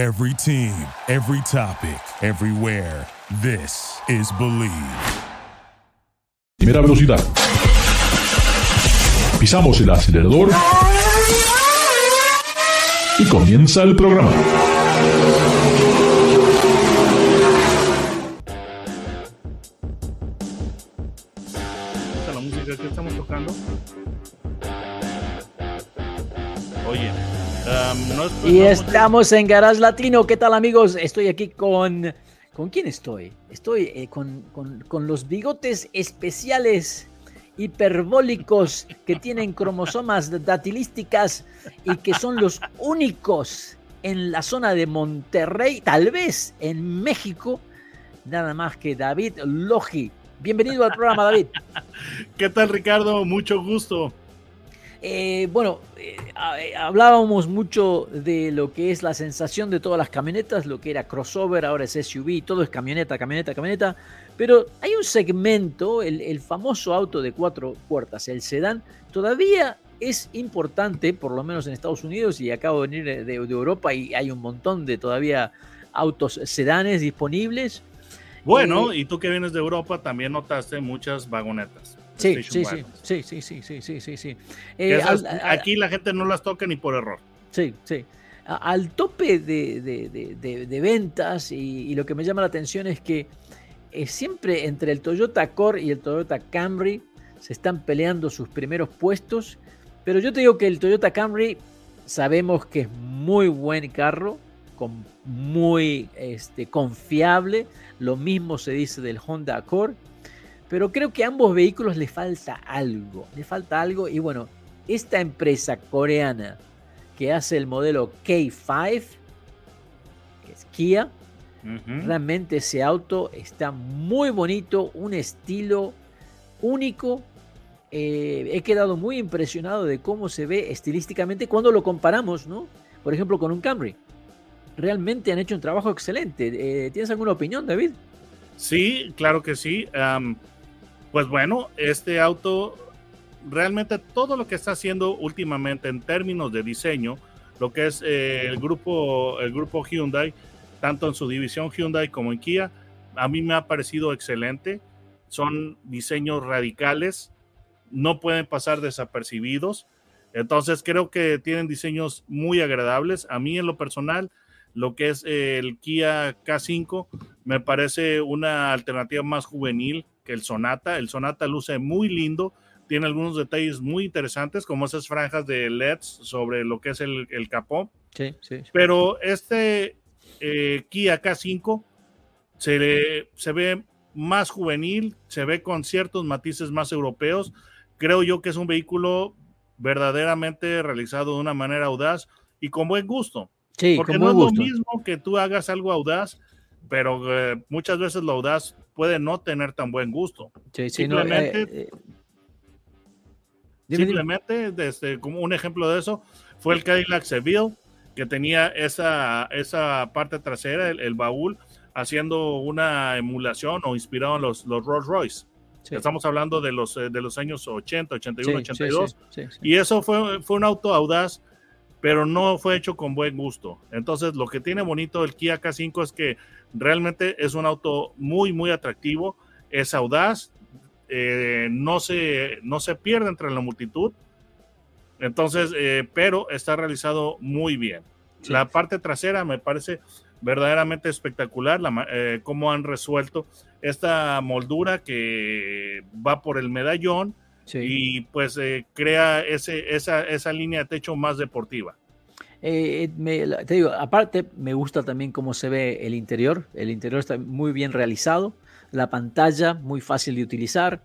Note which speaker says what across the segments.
Speaker 1: Every team, every topic, everywhere. This is Believe.
Speaker 2: Primera velocidad. Pisamos el acelerador. Y comienza el programa.
Speaker 3: Esta es la música que estamos tocando. Um, no es-
Speaker 4: Y estamos en Garage Latino. ¿Qué tal amigos? Estoy aquí con... ¿Con quién estoy? Estoy eh, con, con- con los bigotes especiales hiperbólicos que tienen cromosomas datilísticas y que son los únicos en la zona de Monterrey, tal vez en México, nada más que David Logi. Bienvenido al programa, David.
Speaker 3: ¿Qué tal, Ricardo? Mucho gusto.
Speaker 4: Eh, bueno, eh, eh, hablábamos mucho de lo que es la sensación de todas las camionetas, lo que era crossover, ahora es SUV, todo es camioneta, camioneta, camioneta. Pero hay un segmento, el, el famoso auto de cuatro puertas, el sedán, todavía es importante, por lo menos en Estados Unidos, y acabo de venir de, de Europa y hay un montón de todavía autos sedanes disponibles.
Speaker 3: Bueno,
Speaker 4: Eh,
Speaker 3: y tú que vienes de Europa también notaste muchas vagonetas.
Speaker 4: Sí, sí, sí, sí, sí, sí, sí, sí, sí, sí. Eh,
Speaker 3: esas-
Speaker 4: al- al-
Speaker 3: aquí la gente no las toca ni por error.
Speaker 4: Sí, sí. Al tope de, de- de- de- de ventas y, y lo que me llama la atención es que eh, siempre entre el Toyota Core y el Toyota Camry se están peleando sus primeros puestos, pero yo te digo que el Toyota Camry sabemos que es muy buen carro, con, muy este, confiable, lo mismo se dice del Honda Accord, pero creo que a ambos vehículos le falta algo, le falta algo y bueno, esta empresa coreana que hace el modelo K5, que es Kia, realmente ese auto está muy bonito, un estilo único. Eh, he quedado muy impresionado de cómo se ve estilísticamente cuando lo comparamos, ¿no? Por ejemplo, con un Camry. Realmente han hecho un trabajo excelente. Eh, ¿Tienes alguna opinión, David?
Speaker 3: Sí, claro que sí. Pues bueno, este auto, realmente todo lo que está haciendo últimamente en términos de diseño, lo que es eh, el, grupo, el grupo Hyundai, tanto en su división Hyundai como en Kia, a mí me ha parecido excelente. Son diseños radicales, no pueden pasar desapercibidos. Entonces creo que tienen diseños muy agradables. A mí en lo personal, lo que es el Kia K5 me parece una alternativa más juvenil que el Sonata. El Sonata luce muy lindo, tiene algunos detalles muy interesantes, como esas franjas de LEDs sobre lo que es el, el capó.
Speaker 4: Sí, sí.
Speaker 3: Pero este eh, Kia K5 se, le- se ve más juvenil, se ve con ciertos matices más europeos. Creo yo que es un vehículo verdaderamente realizado de una manera audaz y con buen gusto.
Speaker 4: Sí,
Speaker 3: Porque no es
Speaker 4: gusto.
Speaker 3: lo mismo que tú hagas algo audaz, pero eh, muchas veces lo audaz puede no tener tan buen gusto.
Speaker 4: Sí, sí, no, eh,
Speaker 3: simplemente-
Speaker 4: eh, dime.
Speaker 3: Simplemente, desde, como un ejemplo de eso, fue el Cadillac Seville, que tenía esa, esa parte trasera, el, el baúl, haciendo una emulación o inspirado en los, los Rolls Royce.
Speaker 4: Sí.
Speaker 3: Estamos hablando de los, eh, de los años 80, 81,
Speaker 4: Sí, sí,
Speaker 3: 82.
Speaker 4: sí, sí, sí.
Speaker 3: Y eso fue, fue un auto audaz, pero no fue hecho con buen gusto. Entonces, lo que tiene bonito el Kia K5 es que realmente es un auto muy, muy atractivo, es audaz, eh, no, se, no se pierde entre la multitud. Entonces, eh, pero está realizado muy bien.
Speaker 4: Sí.
Speaker 3: La parte trasera me parece verdaderamente espectacular, la, eh, cómo han resuelto esta moldura que va por el medallón
Speaker 4: Sí.
Speaker 3: y pues eh, crea ese, esa, esa línea de techo más deportiva.
Speaker 4: Eh, eh, me- te digo, aparte me gusta también cómo se ve el interior. El interior está muy bien realizado. La pantalla muy fácil de utilizar.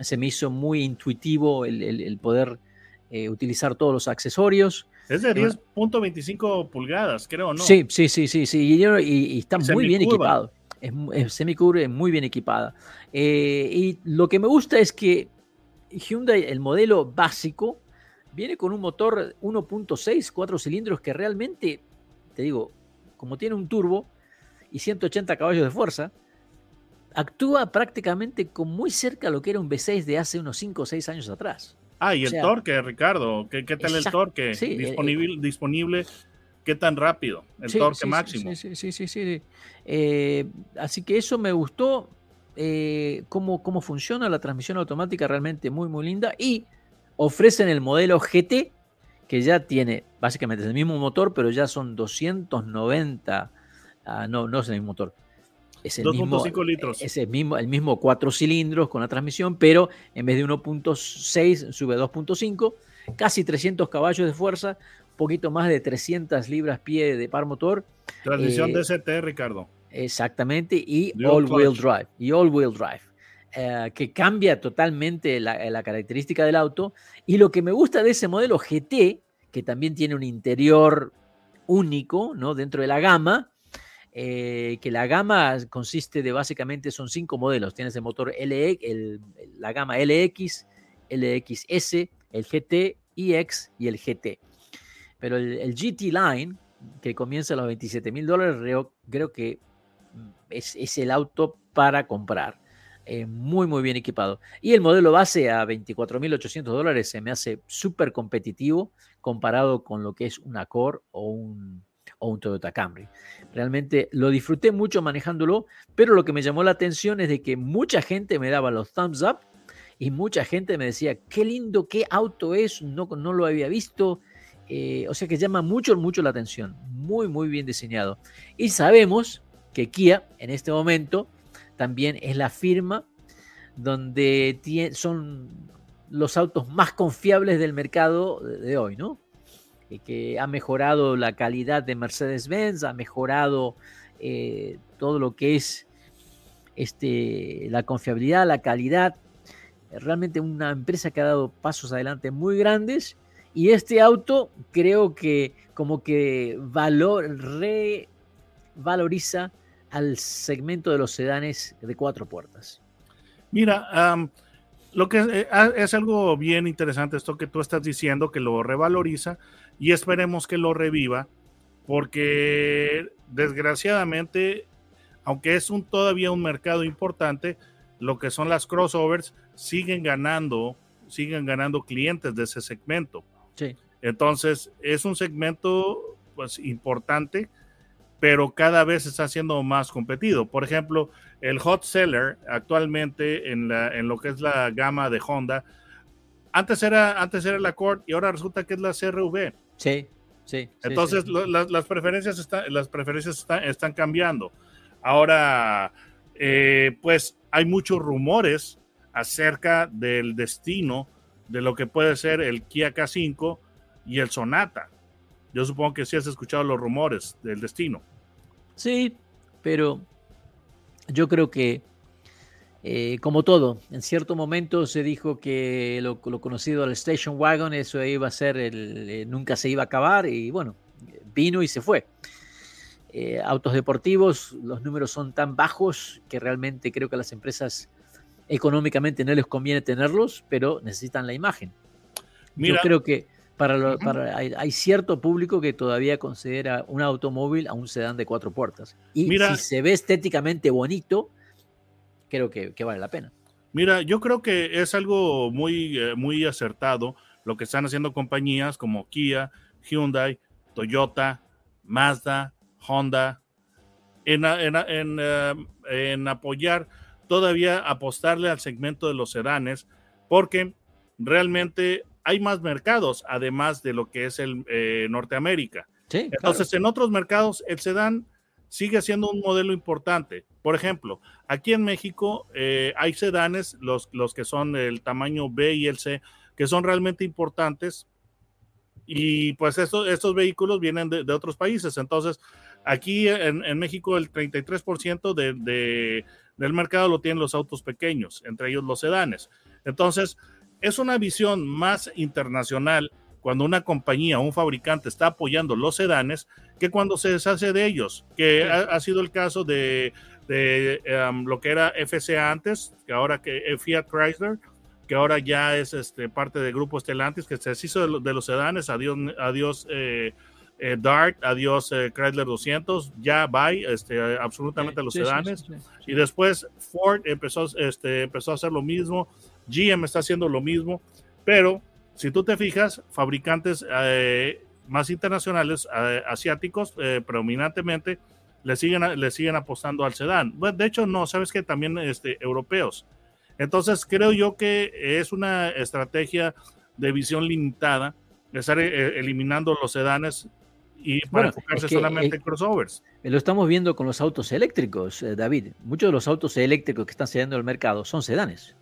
Speaker 4: Se me hizo muy intuitivo el, el- el poder eh, utilizar todos los accesorios.
Speaker 3: Es de
Speaker 4: Bueno.
Speaker 3: 10.25 pulgadas, creo, ¿no?
Speaker 4: Sí, sí, sí, sí, sí. Y, y- y está muy bien equipado. Es, es muy bien equipada. Eh, y lo que me gusta es que Hyundai, el modelo básico, viene con un motor 1.6, 4 cilindros que realmente, te digo, como tiene un turbo y 180 caballos de fuerza, actúa prácticamente con muy cerca a lo que era un V6 de hace unos 5 o 6 años atrás.
Speaker 3: Ah, y
Speaker 4: O
Speaker 3: el torque, Ricardo. ¿Qué, qué tal
Speaker 4: exacto,
Speaker 3: el torque
Speaker 4: sí, eh,
Speaker 3: disponible, disponible qué tan rápido, el
Speaker 4: Sí,
Speaker 3: torque
Speaker 4: sí,
Speaker 3: máximo.
Speaker 4: Sí, sí, sí, sí, sí. Eh, así que eso me gustó. Eh, cómo, cómo funciona la transmisión automática, realmente muy, muy linda. Y ofrecen el modelo GT, que ya tiene básicamente el mismo motor, pero ya son 290. ah, no, no es el mismo motor. Es el mismo,
Speaker 3: 2.5 litros.
Speaker 4: es el mismo, el mismo cuatro cilindros con la transmisión, pero en vez de 1.6 sube a 2.5, casi 300 caballos de fuerza, un poquito más de 300 libras pie de par motor,
Speaker 3: Transmisión
Speaker 4: eh,
Speaker 3: DCT, Ricardo.
Speaker 4: Exactamente, y
Speaker 3: Dual
Speaker 4: all-wheel
Speaker 3: clutch.
Speaker 4: drive, y all-wheel drive, eh, que cambia totalmente la, la característica del auto. Y lo que me gusta de ese modelo GT, que también tiene un interior único, ¿no? Dentro de la gama, eh, que la gama consiste de básicamente son cinco modelos. Tienes el motor LE, el- la gama LX, LXS, el GT, EX y el GT. Pero el, el GT Line, que comienza a los 27 mil dólares, creo, que es, es el auto para comprar. Eh, muy, muy bien equipado. Y el modelo base a 24.800 dólares se me hace súper competitivo comparado con lo que es un Accord o un, o un Toyota Camry. Realmente lo disfruté mucho manejándolo, pero lo que me llamó la atención es de que mucha gente me daba los thumbs up y mucha gente me decía, qué lindo, qué auto es, no, no lo había visto. Eh, o sea que llama mucho, mucho la atención. Muy, muy bien diseñado. Y sabemos que Kia en este momento también es la firma donde son los autos más confiables del mercado de hoy, ¿no? Y que ha mejorado la calidad de Mercedes-Benz, ha mejorado eh, todo lo que es este, la confiabilidad, la calidad. Realmente una empresa que ha dado pasos adelante muy grandes. Y este auto creo que como que valor, revaloriza al segmento de los sedanes de cuatro puertas.
Speaker 3: Mira, lo que eh, ah, es algo bien interesante esto que tú estás diciendo, que lo revaloriza y esperemos que lo reviva, porque desgraciadamente, aunque es un, todavía un mercado importante, lo que son las crossovers siguen ganando, siguen ganando clientes de ese segmento.
Speaker 4: Sí.
Speaker 3: Entonces, es un segmento pues importante, pero cada vez está siendo más competido. Por ejemplo, el hot seller actualmente en, la, en lo que es la gama de Honda, antes era, antes era el Accord y ahora resulta que es la CRV.
Speaker 4: Sí, sí. sí,
Speaker 3: Entonces,
Speaker 4: sí.
Speaker 3: lo- las, las preferencias, están, las preferencias están, están cambiando. Ahora, eh, pues hay muchos rumores acerca del destino de lo que puede ser el Kia K5 y el Sonata. Yo supongo que sí has escuchado los rumores del destino.
Speaker 4: Sí, pero yo creo que, eh, como todo, en cierto momento se dijo que lo, lo conocido al Station Wagon, eso iba a ser, el, eh, nunca se iba a acabar y bueno, vino y se fue. Eh, autos deportivos, los números son tan bajos que realmente creo que a las empresas económicamente no les conviene tenerlos, pero necesitan la imagen.
Speaker 3: Mira,
Speaker 4: Yo creo que para, lo- para- hay, hay cierto público que todavía considera un automóvil a un sedán de cuatro puertas. Y
Speaker 3: Mira-
Speaker 4: si se ve estéticamente bonito, creo que, que vale la pena.
Speaker 3: Mira, yo creo que es algo muy, eh, muy acertado lo que están haciendo compañías como Kia, Hyundai, Toyota, Mazda, Honda, en, en en, eh, en apoyar todavía apostarle al segmento de los sedanes, porque realmente hay más mercados, además de lo que es el eh, Norteamérica.
Speaker 4: Sí,
Speaker 3: Entonces, en otros mercados, el sedán sigue siendo un modelo importante. Por ejemplo, aquí en México eh, hay sedanes, los, los que son el tamaño B y el C, que son realmente importantes. Y pues estos, estos vehículos vienen de, de otros países. Entonces, aquí en, en México el 33% de, de, del mercado lo tienen los autos pequeños, entre ellos los sedanes. Entonces, es una visión más internacional cuando una compañía o un fabricante está apoyando los sedanes que cuando se deshace de ellos, que
Speaker 4: Sí.
Speaker 3: ha, ha sido el caso de, de, um, lo que era FCA antes, que ahora que eh, Fiat Chrysler, que ahora ya es este, parte del grupo Stellantis, que se deshizo de, lo- de los sedanes, adiós, adiós eh, eh, Dart, adiós eh, Chrysler 200, ya bye, este, absolutamente los
Speaker 4: Sí,
Speaker 3: sedanes. Y después Ford empezó, este, empezó a hacer lo mismo, GM está haciendo lo mismo, pero si tú te fijas, fabricantes eh, más internacionales, asiáticos predominantemente, le siguen, le siguen apostando al sedán. de hecho, no, sabes que también este, europeos. Entonces, creo yo que es una estrategia de visión limitada, estar eliminando los sedanes y para enfocarse solamente en crossovers.
Speaker 4: Lo estamos viendo con los autos eléctricos, David. Muchos de los autos eléctricos que están saliendo al mercado son sedanes.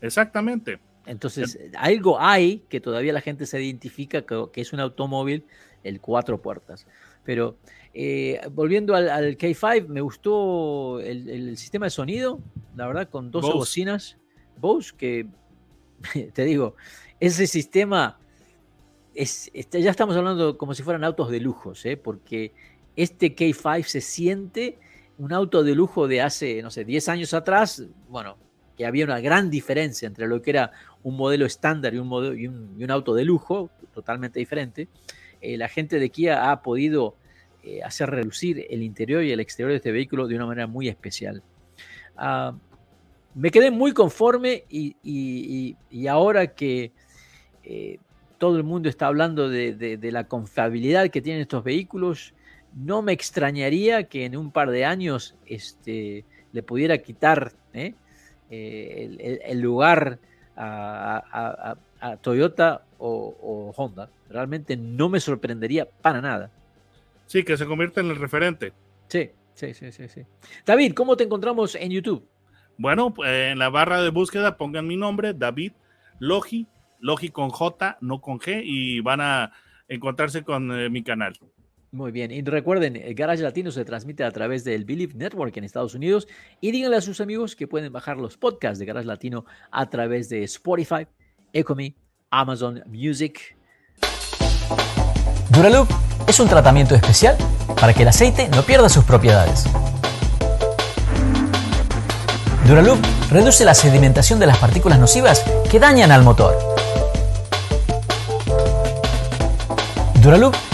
Speaker 3: Exactamente.
Speaker 4: Entonces, algo hay que todavía la gente se identifica que, es un automóvil, el cuatro puertas. Pero eh, volviendo al, K5, me gustó el, sistema de sonido, la verdad, con dos bocinas. Bose, que te digo, ese sistema, es, este, ya estamos hablando como si fueran autos de lujos, ¿eh? porque este K5 se siente un auto de lujo de hace, no sé, 10 años atrás, bueno, que había una gran diferencia entre lo que era un modelo estándar y un, modelo, y un, auto de lujo, totalmente diferente, eh, la gente de Kia ha podido eh, hacer relucir el interior y el exterior de este vehículo de una manera muy especial. Ah, me quedé muy conforme y, ahora que eh, todo el mundo está hablando de, la confiabilidad que tienen estos vehículos, no me extrañaría que en un par de años este, le pudiera quitar el, lugar a, Toyota o, Honda. Realmente no me sorprendería para nada.
Speaker 3: Sí, que se convierta en el referente.
Speaker 4: Sí, sí, sí, sí, sí. David, ¿cómo te encontramos en YouTube?
Speaker 3: Bueno, pues, en la barra de búsqueda pongan mi nombre, David Logi, Logi con J, no con G, y van a encontrarse con eh, mi canal.
Speaker 4: Muy bien, y recuerden, el Garage Latino se transmite a través del Believe Network en Estados Unidos y díganle a sus amigos que pueden bajar los podcasts de Garage Latino a través de Spotify, Ecomi, Amazon Music.
Speaker 5: Duraloop es un tratamiento especial para que el aceite no pierda sus propiedades. Duraloop reduce la sedimentación de las partículas nocivas que dañan al motor. Duraloop